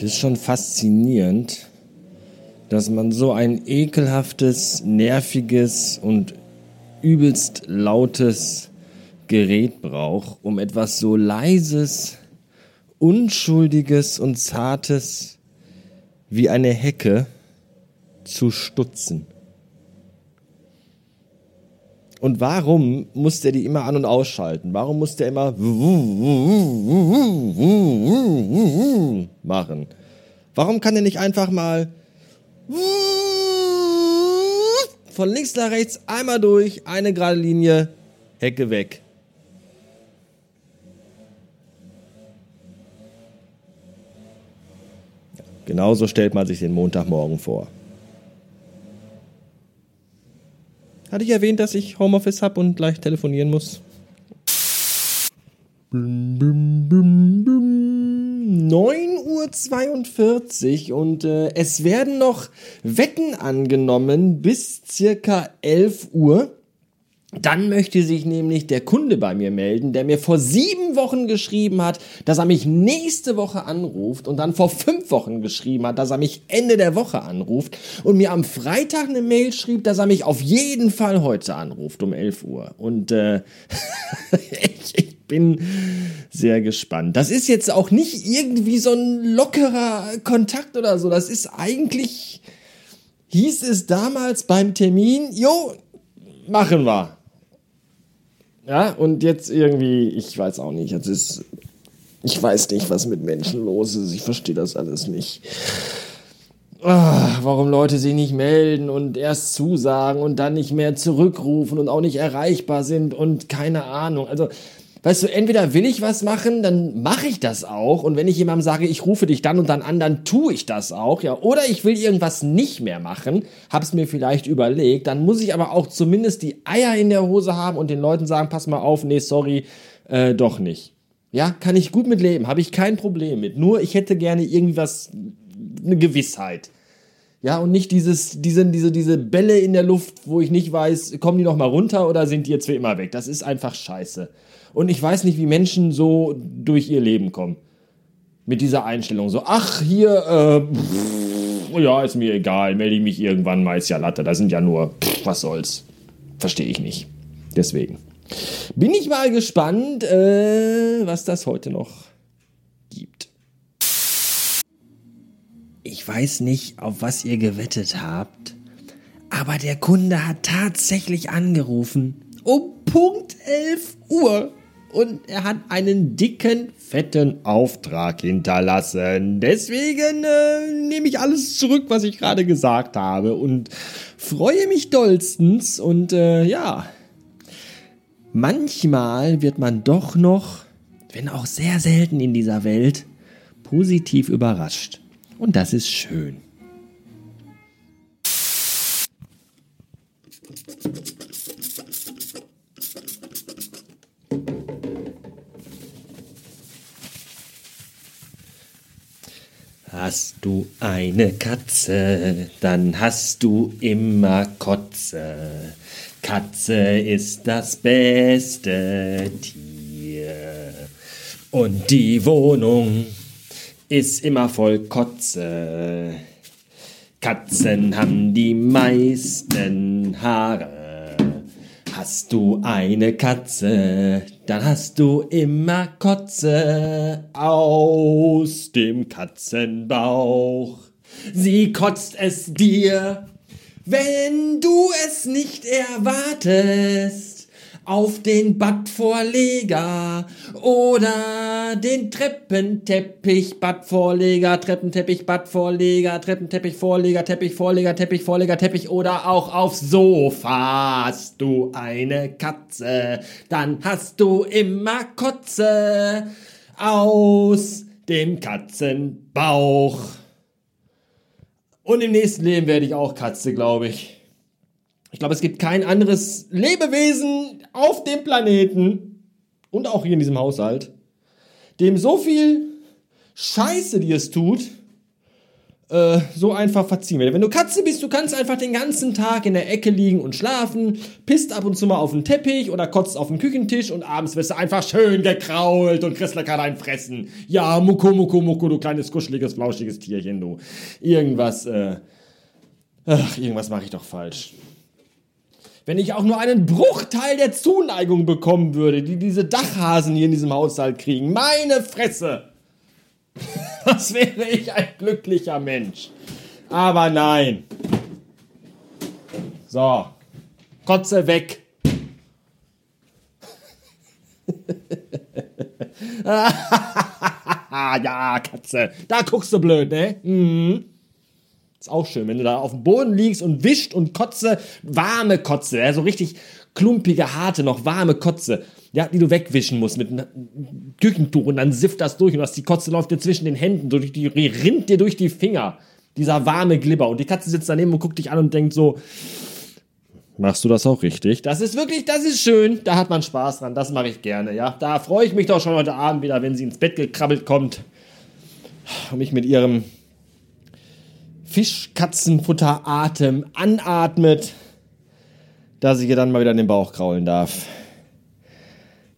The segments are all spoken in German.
Das ist schon faszinierend, dass man so ein ekelhaftes, nerviges und übelst lautes Gerät braucht, um etwas so leises, unschuldiges und zartes wie eine Hecke zu stutzen. Und warum muss der die immer an- und ausschalten? Warum muss der immer machen? Warum kann er nicht einfach mal von links nach rechts einmal durch, eine gerade Linie, Hecke weg? Genauso stellt man sich den Montagmorgen vor. Hatte ich erwähnt, dass ich Homeoffice habe und gleich telefonieren muss? 9.42 Uhr und äh, es werden noch Wetten angenommen bis circa 11 Uhr. Dann möchte sich nämlich der Kunde bei mir melden, der mir vor sieben Wochen geschrieben hat, dass er mich nächste Woche anruft und dann vor fünf Wochen geschrieben hat, dass er mich Ende der Woche anruft und mir am Freitag eine Mail schrieb, dass er mich auf jeden Fall heute anruft um 11 Uhr. Und äh, ich, ich bin sehr gespannt. Das ist jetzt auch nicht irgendwie so ein lockerer Kontakt oder so. Das ist eigentlich, hieß es damals beim Termin, jo, machen wir. Ja, und jetzt irgendwie, ich weiß auch nicht, jetzt ist, ich weiß nicht, was mit Menschen los ist, ich verstehe das alles nicht. Ah, warum Leute sich nicht melden und erst zusagen und dann nicht mehr zurückrufen und auch nicht erreichbar sind und keine Ahnung. Also, weißt du, entweder will ich was machen, dann mache ich das auch. Und wenn ich jemandem sage, ich rufe dich dann und dann an, dann tue ich das auch, ja. Oder ich will irgendwas nicht mehr machen, hab's mir vielleicht überlegt, dann muss ich aber auch zumindest die Eier in der Hose haben und den Leuten sagen, pass mal auf, nee, sorry, äh, doch nicht. Ja, kann ich gut mit leben, habe ich kein Problem mit. Nur ich hätte gerne irgendwie was, eine Gewissheit. Ja, und nicht dieses, diese, diese, diese Bälle in der Luft, wo ich nicht weiß, kommen die noch mal runter oder sind die jetzt für immer weg? Das ist einfach scheiße. Und ich weiß nicht, wie Menschen so durch ihr Leben kommen. Mit dieser Einstellung. So, ach, hier, äh, pff, ja, ist mir egal, melde ich mich irgendwann mal, ist ja Latte. Da sind ja nur, pff, was soll's. Verstehe ich nicht. Deswegen. Bin ich mal gespannt, äh, was das heute noch gibt. Ich weiß nicht, auf was ihr gewettet habt, aber der Kunde hat tatsächlich angerufen. Um Punkt 11 Uhr. Und er hat einen dicken, fetten Auftrag hinterlassen. Deswegen äh, nehme ich alles zurück, was ich gerade gesagt habe. Und freue mich dollstens. Und äh, ja, manchmal wird man doch noch, wenn auch sehr selten in dieser Welt, positiv überrascht. Und das ist schön. Hast du eine Katze, dann hast du immer Kotze. Katze ist das beste Tier. Und die Wohnung ist immer voll Kotze. Katzen haben die meisten Haare. Hast du eine Katze, dann hast du immer Kotze aus dem Katzenbauch. Sie kotzt es dir, wenn du es nicht erwartest auf den Badvorleger oder den Treppenteppich, Badvorleger, Treppenteppich, Badvorleger, Treppenteppich, Vorleger, Teppich, Vorleger, Teppich, Vorleger, Teppich oder auch aufs Sofa. Hast du eine Katze, dann hast du immer Kotze aus dem Katzenbauch. Und im nächsten Leben werde ich auch Katze, glaube ich. Ich glaube, es gibt kein anderes Lebewesen auf dem Planeten und auch hier in diesem Haushalt, dem so viel Scheiße, die es tut, äh, so einfach verziehen werde. Wenn du Katze bist, du kannst einfach den ganzen Tag in der Ecke liegen und schlafen, pisst ab und zu mal auf den Teppich oder kotzt auf den Küchentisch und abends wirst du einfach schön gekrault und kriegst lecker dein Fressen. Ja, Muko, Muko, Muko, du kleines, kuscheliges, flauschiges Tierchen, du. Irgendwas, äh, ach, irgendwas mache ich doch falsch. Wenn ich auch nur einen Bruchteil der Zuneigung bekommen würde, die diese Dachhasen hier in diesem Haushalt kriegen. Meine Fresse! Das wäre ich ein glücklicher Mensch. Aber nein. So. Kotze weg. ja, Katze. Da guckst du blöd, ne? Mhm. Ist auch schön, wenn du da auf dem Boden liegst und wischt und Kotze, warme Kotze, ja, so richtig klumpige, harte, noch warme Kotze, ja, die du wegwischen musst mit einem Küchentuch und dann sifft das durch und das, die Kotze läuft dir zwischen den Händen, durch die, rinnt dir durch die Finger. Dieser warme Glibber und die Katze sitzt daneben und guckt dich an und denkt so, Machst du das auch richtig? Das ist wirklich, das ist schön. Da hat man Spaß dran. Das mache ich gerne, ja. Da freue ich mich doch schon heute Abend wieder, wenn sie ins Bett gekrabbelt kommt und mich mit ihrem Fischkatzenfutteratem anatmet, dass ich ihr dann mal wieder in den Bauch kraulen darf.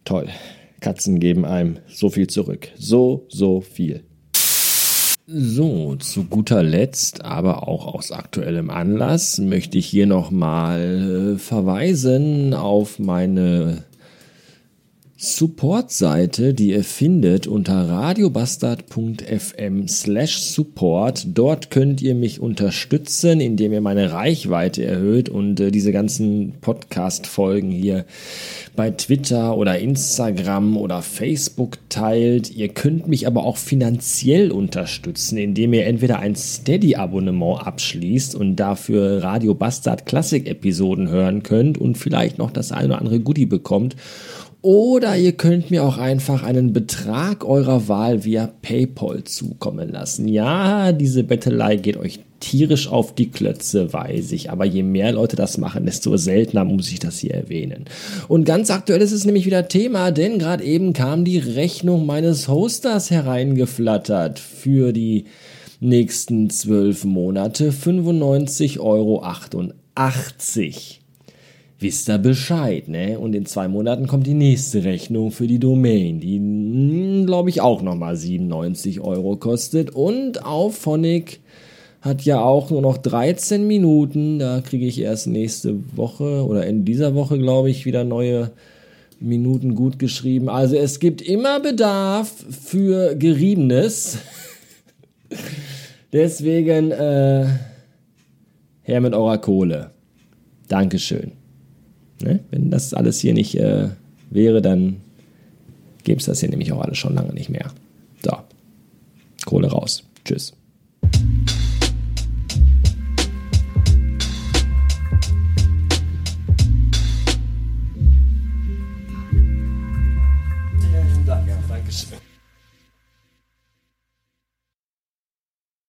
Toll. Katzen geben einem so viel zurück. So, so viel. So, zu guter Letzt, aber auch aus aktuellem Anlass, möchte ich hier nochmal äh, verweisen auf meine Support-Seite, die ihr findet unter radiobastard.fm slash support. Dort könnt ihr mich unterstützen, indem ihr meine Reichweite erhöht und äh, diese ganzen Podcast-Folgen hier bei Twitter oder Instagram oder Facebook teilt. Ihr könnt mich aber auch finanziell unterstützen, indem ihr entweder ein Steady-Abonnement abschließt und dafür Radio Bastard Classic-Episoden hören könnt und vielleicht noch das eine oder andere Goodie bekommt oder ihr könnt mir auch einfach einen Betrag eurer Wahl via PayPal zukommen lassen. Ja, diese Bettelei geht euch tierisch auf die Klötze, weiß ich. Aber je mehr Leute das machen, desto seltener muss ich das hier erwähnen. Und ganz aktuell ist es nämlich wieder Thema, denn gerade eben kam die Rechnung meines Hosters hereingeflattert für die nächsten zwölf Monate 95,88 Euro wisst ihr Bescheid, ne? Und in zwei Monaten kommt die nächste Rechnung für die Domain, die, hm, glaube ich, auch nochmal 97 Euro kostet. Und auf Phonic hat ja auch nur noch 13 Minuten. Da kriege ich erst nächste Woche oder in dieser Woche, glaube ich, wieder neue Minuten gut geschrieben. Also es gibt immer Bedarf für Geriebenes. Deswegen äh, her mit eurer Kohle. Dankeschön. Ne? Wenn das alles hier nicht äh, wäre, dann gäbe es das hier nämlich auch alles schon lange nicht mehr. So, Kohle raus. Tschüss.